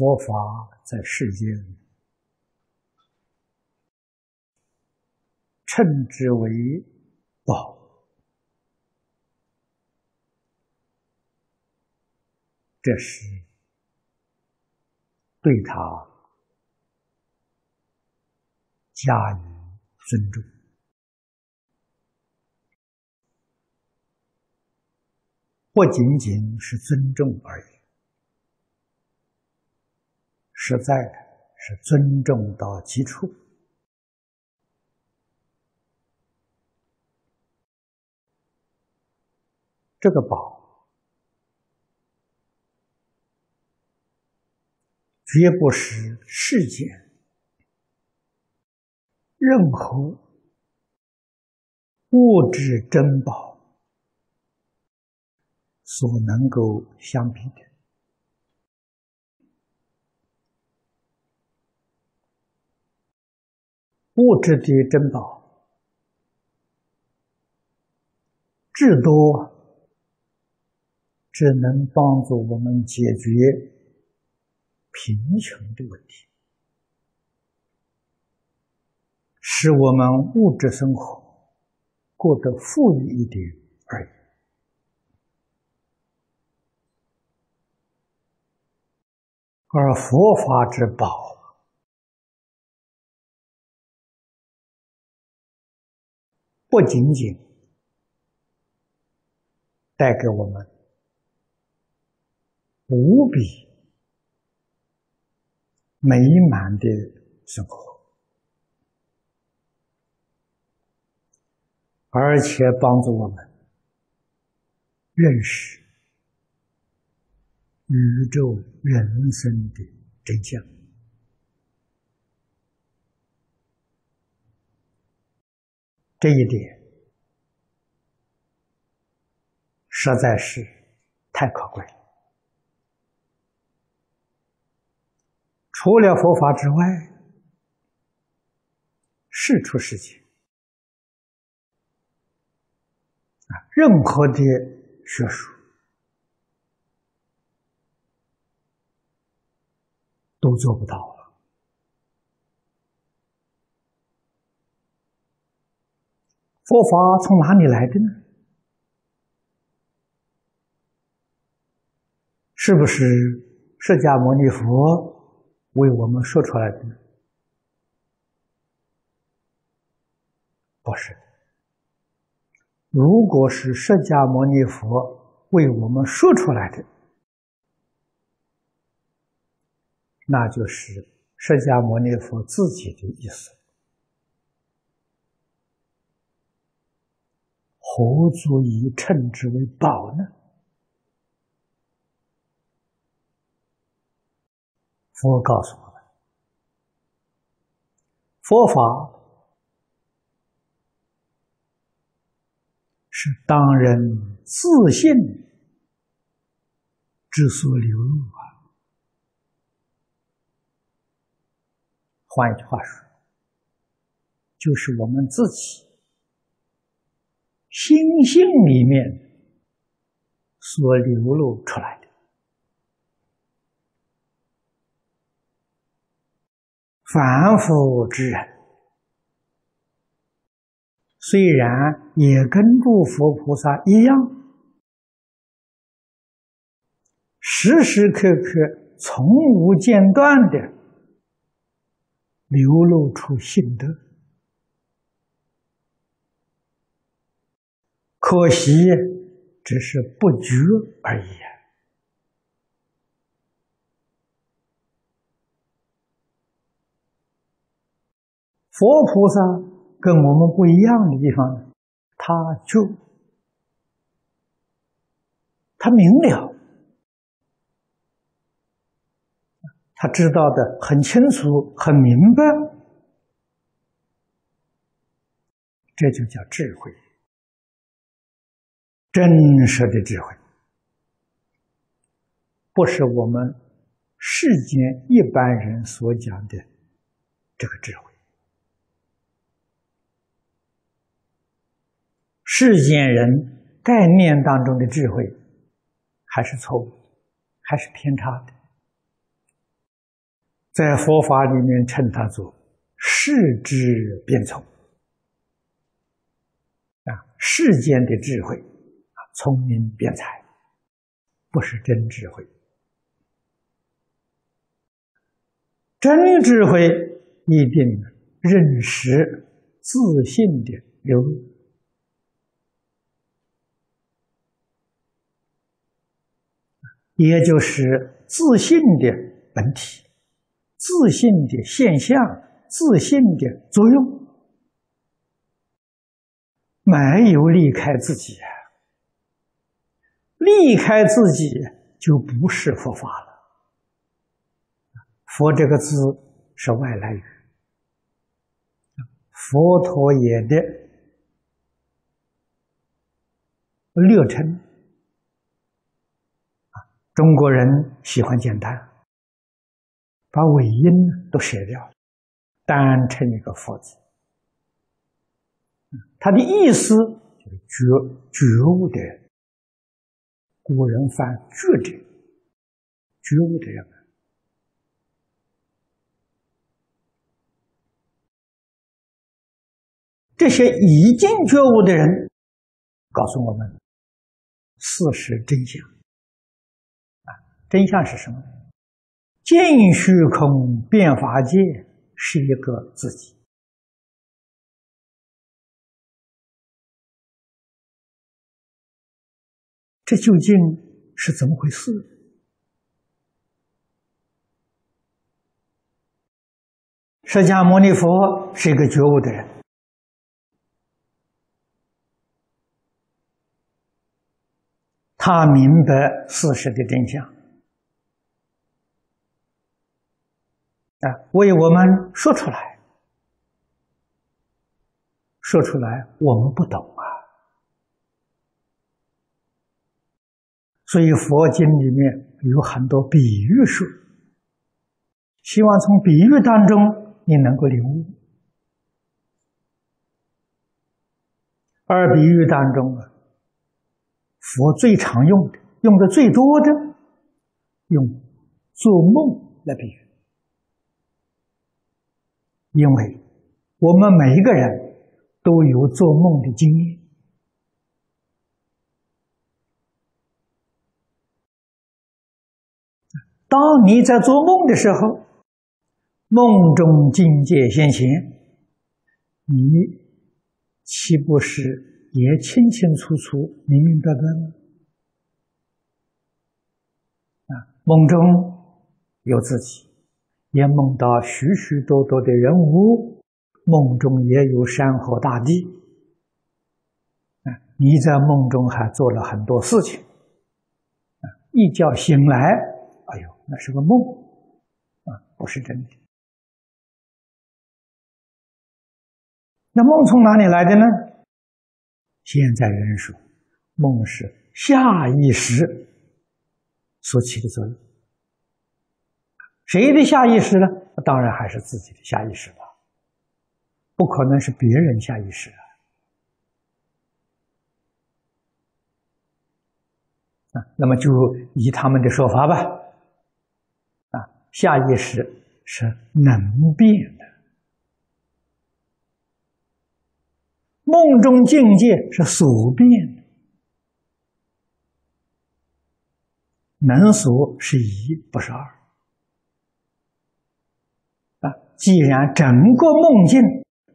佛法在世间，称之为宝，这是对他加以尊重。不仅仅是尊重而已，实在的是尊重到极处。这个宝，绝不是世间任何物质珍宝。所能够相比的物质的珍宝，至多只能帮助我们解决贫穷的问题，使我们物质生活过得富裕一点而已。而佛法之宝，不仅仅带给我们无比美满的生活，而且帮助我们认识。宇宙人生的真相，这一点实在是太可贵了。除了佛法之外，世出世间，任何的学术。都做不到了。佛法从哪里来的呢？是不是释迦牟尼佛为我们说出来的？不是。如果是释迦牟尼佛为我们说出来的，那就是释迦牟尼佛自己的意思，何足以称之为宝呢？佛告诉我们，佛法是当人自信之所流露啊。换一句话说，就是我们自己心性里面所流露出来的。凡夫之人，虽然也跟诸佛菩萨一样，时时刻刻从无间断的。流露出性德，可惜只是不觉而已。佛菩萨跟我们不一样的地方，他就他明了。他知道的很清楚、很明白，这就叫智慧，真实的智慧，不是我们世间一般人所讲的这个智慧。世间人概念当中的智慧，还是错误，还是偏差的。在佛法里面称它做世智变聪啊，世间的智慧，聪明辩才，不是真智慧。真智慧一定认识自信的流露，也就是自信的本体。自信的现象，自信的作用，没有离开自己，离开自己就不是佛法了。佛这个字是外来语，佛陀也的略称中国人喜欢简单。把尾音都舍掉了，单称一个“佛”字。它的意思就是觉觉悟的。古人犯“觉者”，觉悟的人。这些已经觉悟的人，告诉我们事实真相。啊，真相是什么？尽虚空变法界是一个自己，这究竟是怎么回事？释迦牟尼佛是一个觉悟的人，他明白事实的真相。啊，为我们说出来，说出来，我们不懂啊，所以佛经里面有很多比喻说，希望从比喻当中你能够领悟，而比喻当中啊，佛最常用的、用的最多的，用做梦来比喻。因为我们每一个人都有做梦的经验。当你在做梦的时候，梦中境界现前，你岂不是也清清楚楚、明明白白吗？啊，梦中有自己。也梦到许许多多的人物，梦中也有山河大地。啊，你在梦中还做了很多事情，一觉醒来，那是个梦，啊，不是真的。那梦从哪里来的呢？现在人说，梦是下意识所起的作用。谁的下意识呢？当然还是自己的下意识吧，不可能是别人下意识啊。那么就以他们的说法吧，下意识是能变的，梦中境界是所变的，能所是一，不是二。啊既然整个梦境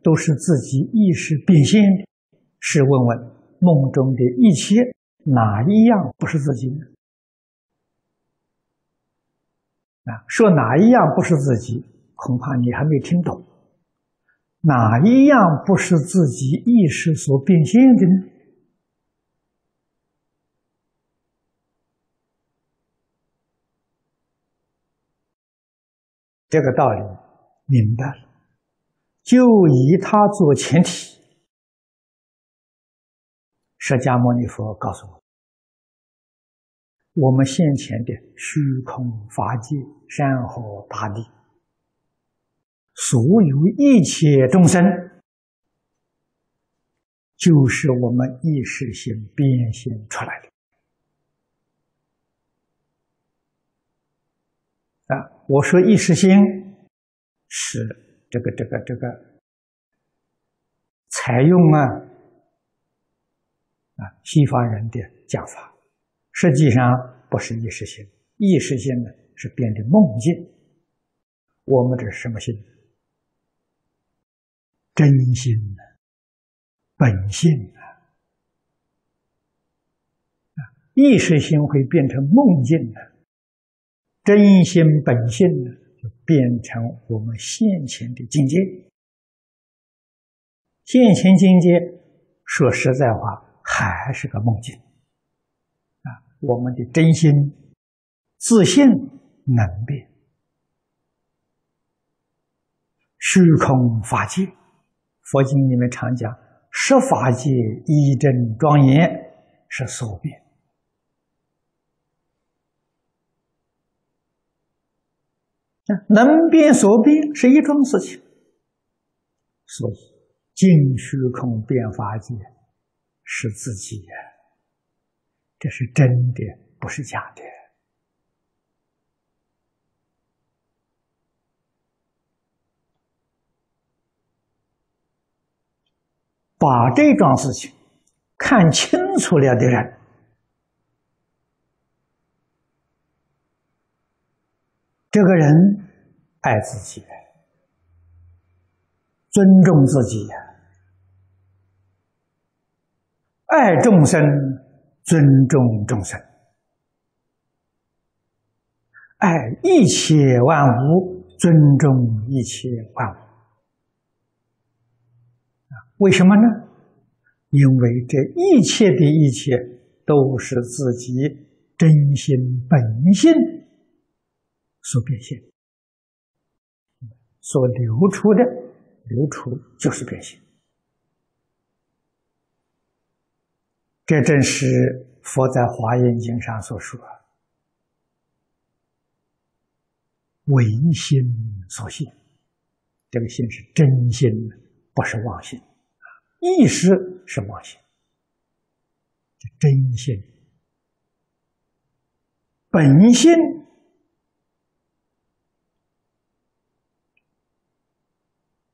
都是自己意识变现的，试问问梦中的一切哪一样不是自己呢？啊，说哪一样不是自己，恐怕你还没听懂。哪一样不是自己意识所变现的呢？这个道理。明白了，就以他做前提。释迦牟尼佛告诉我：，我们先前的虚空法界、山河大地，所有一切众生，就是我们意识心变现出来的。啊，我说意识心。是这个这个这个采用啊啊西方人的讲法，实际上不是意识性，意识性呢是变的梦境。我们这是什么心？真心呢？本性啊？啊，意识心会变成梦境的，真心本性呢，就变成我们现前的境界。现前境界，说实在话，还是个梦境。我们的真心、自信能变，虚空法界。佛经里面常讲，十法界一真庄严是所变，能变所变是一桩事情，所以净虚空变法界是自己呀，这是真的，不是假的。把这桩事情看清楚了的人，这个人爱自己，尊重自己，爱众生，尊重众生，爱一切万物，尊重一切万物。为什么呢？因为这一切的一切都是自己真心本性所变现、所流出的，流出就是变现。这正是佛在《华严经》上所说：“唯心所现。”这个心是真心，不是妄心。意识是妄心，真心本性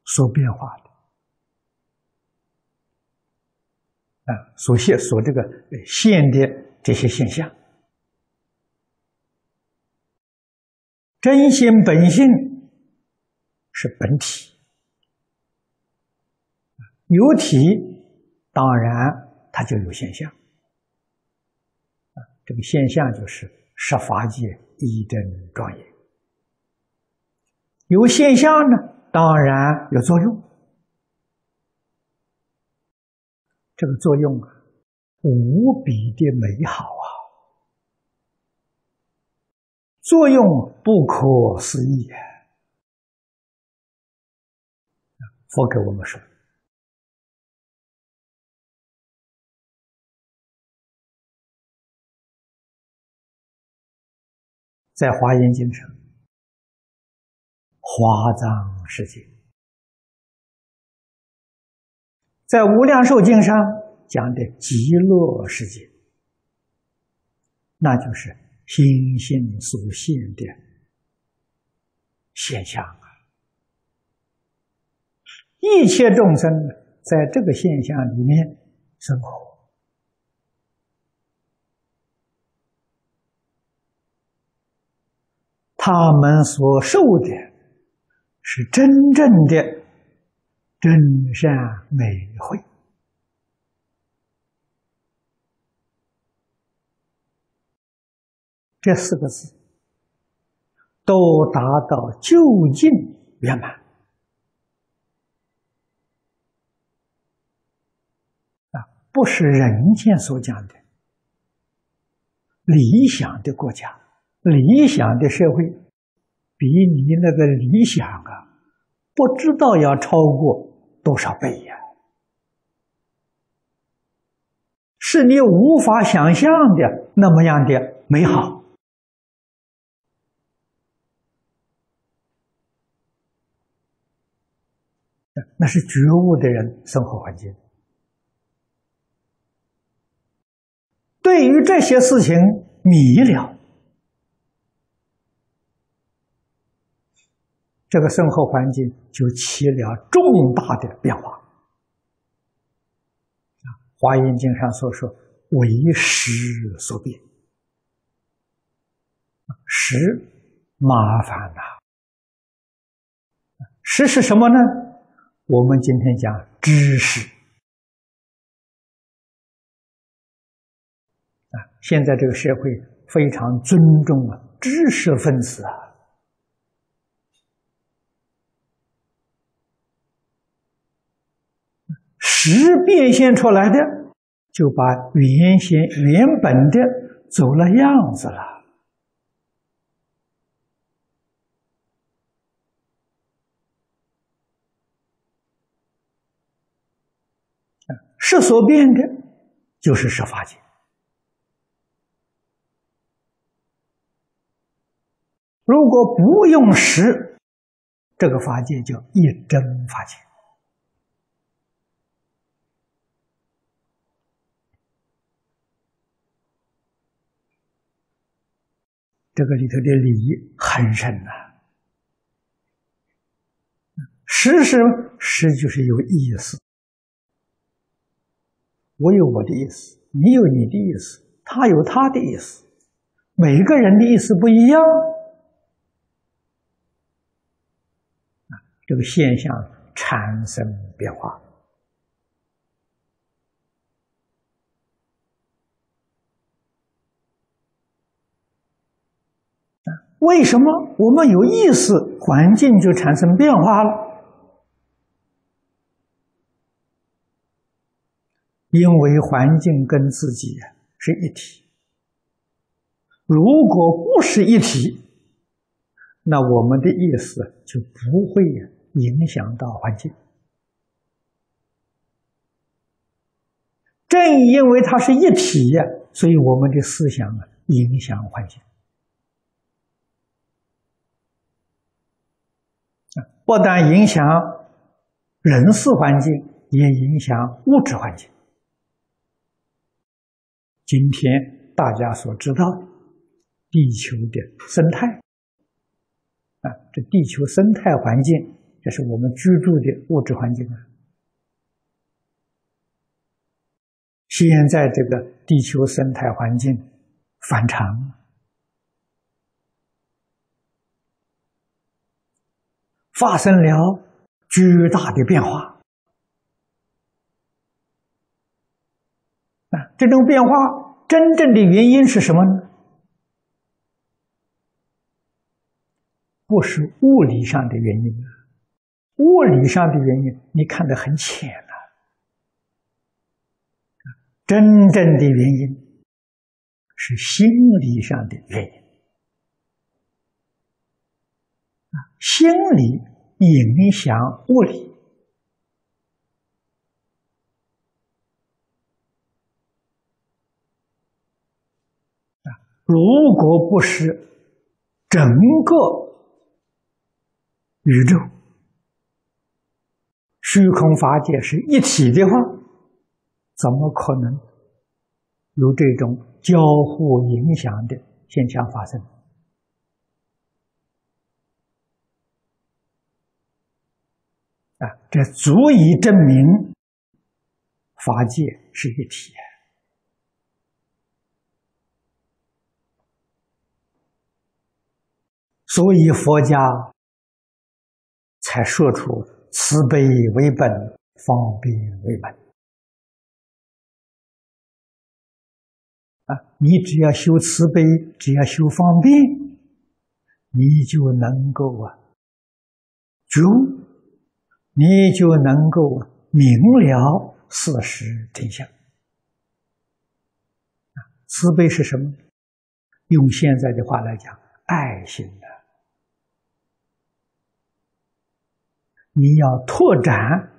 所变化的啊，所现所这个现的这些现象，真心本性是本体。有体，当然它就有现象。啊，这个现象就是十法界一真庄严。有现象呢，当然有作用。这个作用啊，无比的美好啊，作用不可思议啊！佛给我们说。在《华严经》上，华藏世界；在《无量寿经》上讲的极乐世界，那就是心性所现的现象啊！一切众生在这个现象里面生活。他们所受的是真正的真善美慧，这四个字都达到究竟圆满啊！不是人间所讲的理想的国家。理想的社会，比你那个理想啊，不知道要超过多少倍呀！是你无法想象的那么样的美好，那是觉悟的人生活环境。对于这些事情迷了。这个生活环境就起了重大的变化。啊，《华严经》上所说“为时所变”，时麻烦呐。时是什么呢？我们今天讲知识啊，现在这个社会非常尊重啊知识分子啊。实变现出来的，就把原先原本的走了样子了。是所变的，就是设法界。如果不用识，这个法界叫一真法界。这个里头的理很深呐，实是实就是有意思。我有我的意思，你有你的意思，他有他的意思，每个人的意思不一样，这个现象产生变化。为什么我们有意识，环境就产生变化了？因为环境跟自己是一体。如果不是一体，那我们的意识就不会影响到环境。正因为它是一体，所以我们的思想啊影响环境。不但影响人事环境，也影响物质环境。今天大家所知道的地球的生态啊，这地球生态环境，这是我们居住的物质环境啊。现在这个地球生态环境反常。发生了巨大的变化啊！这种变化真正的原因是什么呢？不是物理上的原因啊，物理上的原因你看得很浅了。真正的原因是心理上的原因啊，心理。影响物理！如果不是整个宇宙虚空法界是一体的话，怎么可能有这种交互影响的现象发生？啊，这足以证明法界是一体，所以佛家才说出慈悲为本，方便为本。啊，你只要修慈悲，只要修方便，你就能够啊，觉悟。你就能够明了事实真相。慈悲是什么？用现在的话来讲，爱心的。你要拓展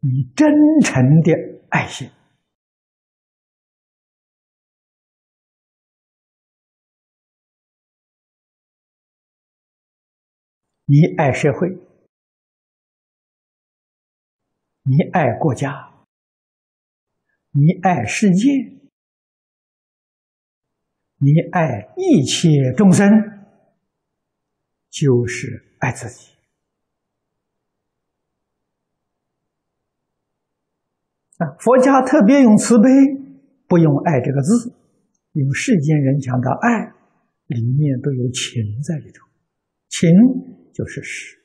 你真诚的爱心，你爱社会。你爱国家，你爱世界，你爱一切众生，就是爱自己。啊，佛家特别用慈悲，不用爱这个字，用世间人讲的爱，里面都有情在里头，情就是实，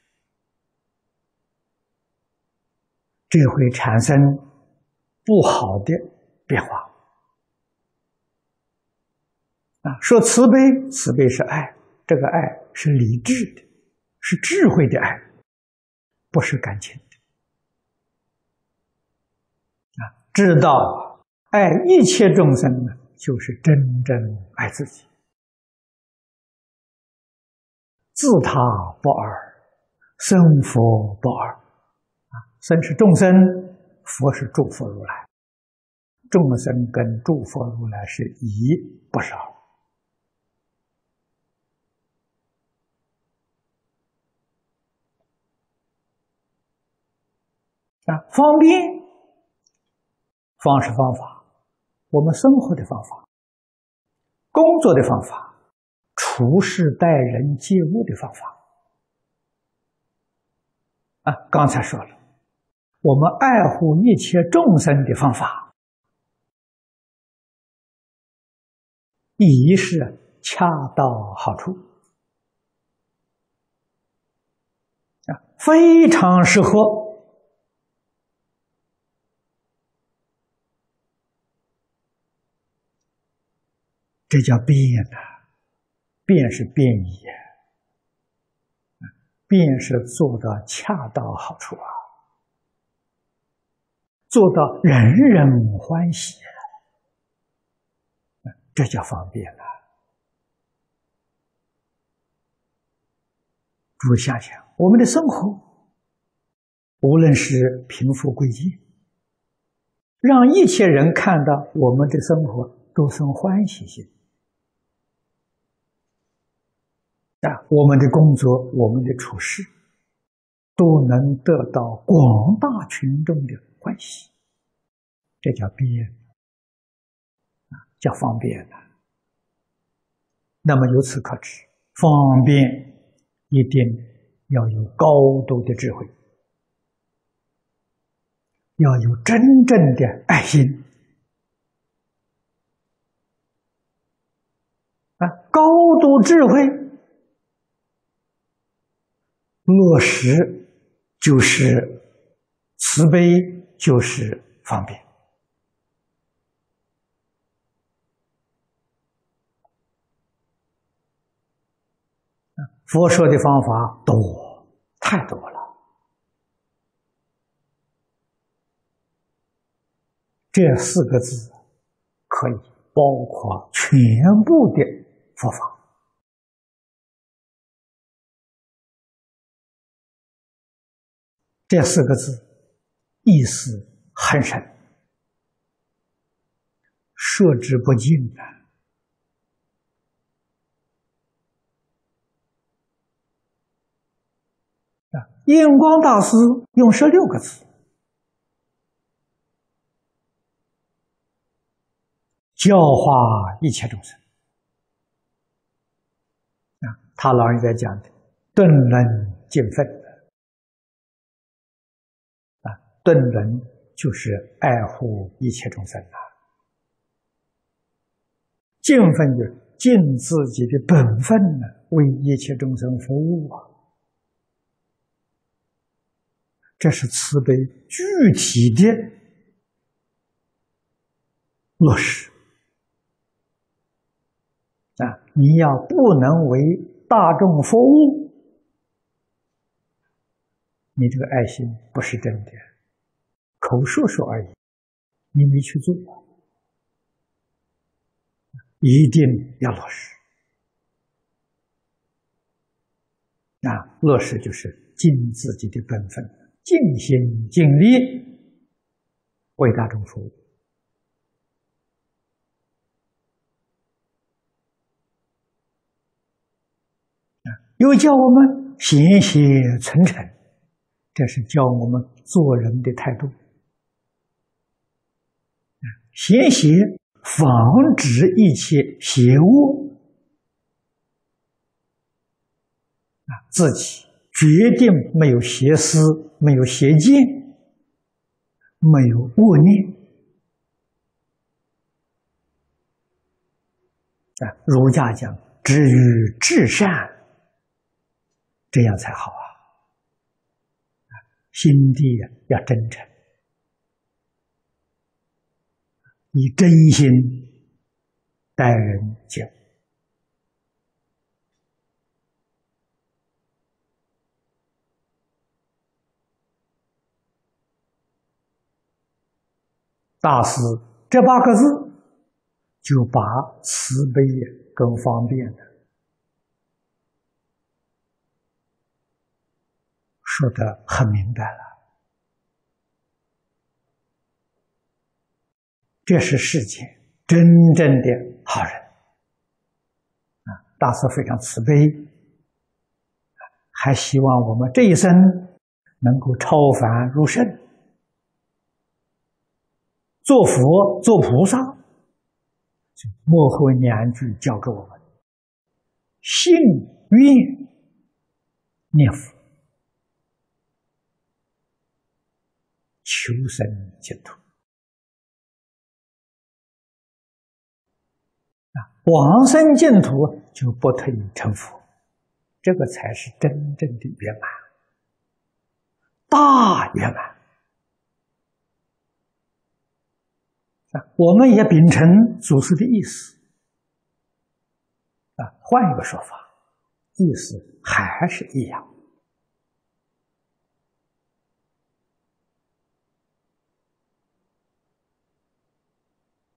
这会产生不好的变化。啊，说慈悲，慈悲是爱，这个爱是理智的，是智慧的爱，不是感情的。啊，知道爱一切众生呢，就是真正爱自己，自他不二，生佛不二。生是众生，佛是诸佛如来，众生跟诸佛如来是一，不少。啊，方便，方式方法，我们生活的方法，工作的方法，处事待人接物的方法。啊，刚才说了，我们爱护一切众生的方法，一是恰到好处，啊，非常适合。这叫变呐，变是变异，变是做到恰到好处啊，做到人人欢喜，这叫方便了。诸位想想，我们的生活，无论是贫富贵贱，让一切人看到我们的生活都生欢喜心。啊，我们的工作，我们的处事，都能得到广大群众的关系，这叫便啊，叫方便。那么由此可知，方便一定要有高度的智慧，要有真正的爱心啊，高度智慧。落实就是慈悲，就是方便。佛说的方法多，太多了。这四个字可以包括全部的佛法。这四个字意思很深，说之不尽啊！啊，印光大师用十六个字教化一切众生啊，他老人家讲的“顿能尽分”。顿人就是爱护一切众生啊，尽分就尽自己的本分呢，为一切众生服务啊，这是慈悲具体的落实啊！你要不能为大众服务，你这个爱心不是真的。口说说而已，你没去做，一定要落实。啊，落实就是尽自己的本分，尽心尽力为大众服务。又叫我们贤贤存诚，这是教我们做人的态度。邪邪防止一切邪恶啊，自己决定没有邪思，没有邪见，没有恶念。啊，儒家讲“止于至善”，这样才好啊！心地要真诚，以真心待人接物。大师这八个字，就把慈悲跟方便的说的很明白了。这是世间真正的好人啊！大师非常慈悲，还希望我们这一生能够超凡入圣。做佛、做菩萨，幕后两句教给我们：信愿念佛，求生净土。往生净土就不退成佛，这个才是真正的圆满，大圆满。啊我们也秉承祖师的意思，啊，换一个说法，意思还是一样。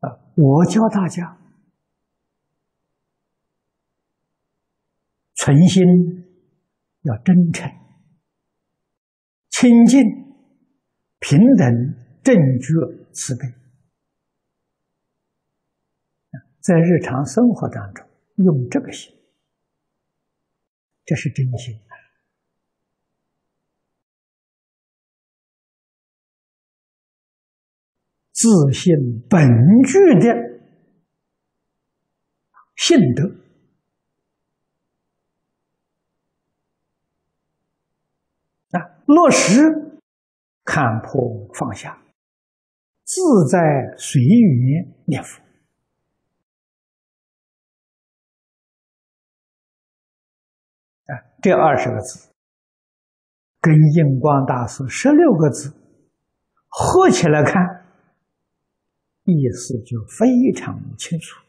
啊，我教大家存心要真诚、清净、平等、正觉、慈悲。在日常生活当中用这个心，这是真心。自信本具的信德。啊，落实看破放下，自在随缘念佛。这二十个字，跟印光大师十六个字合起来看，意思就非常清楚，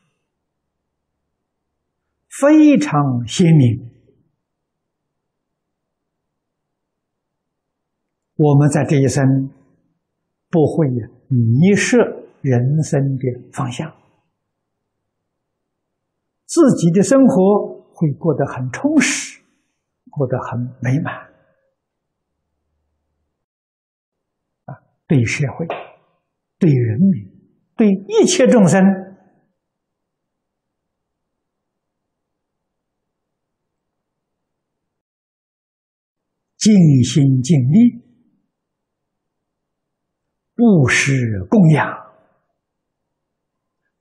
非常鲜明。我们在这一生不会迷失人生的方向，自己的生活会过得很充实。过得很美满啊！对社会、对人民、对一切众生，尽心尽力，布施供养，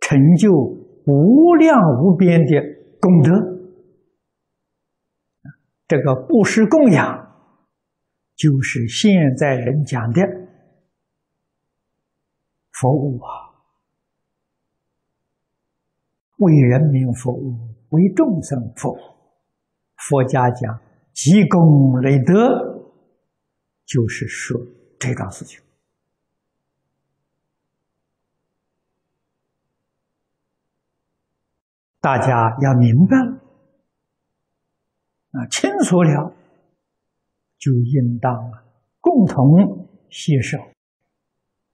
成就无量无边的功德。这个布施供养，就是现在人讲的服务啊，为人民服务，为众生服务。佛家讲积功累德，就是说这桩事情。大家要明白了。啊，清楚了，就应当共同携手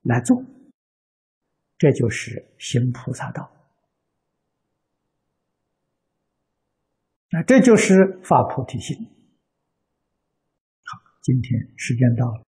来做，这就是行菩萨道。那这就是发菩提心。好，今天时间到了。